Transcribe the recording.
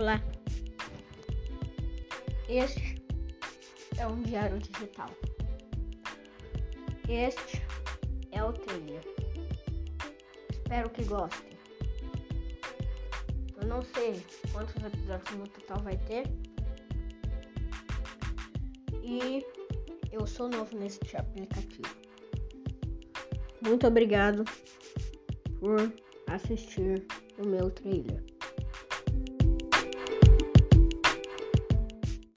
Olá. Este é um diário digital. Este é o trailer. Espero que gostem. Eu não sei quantos episódios no total vai ter. E eu sou novo neste aplicativo. Muito obrigado por assistir o meu trailer.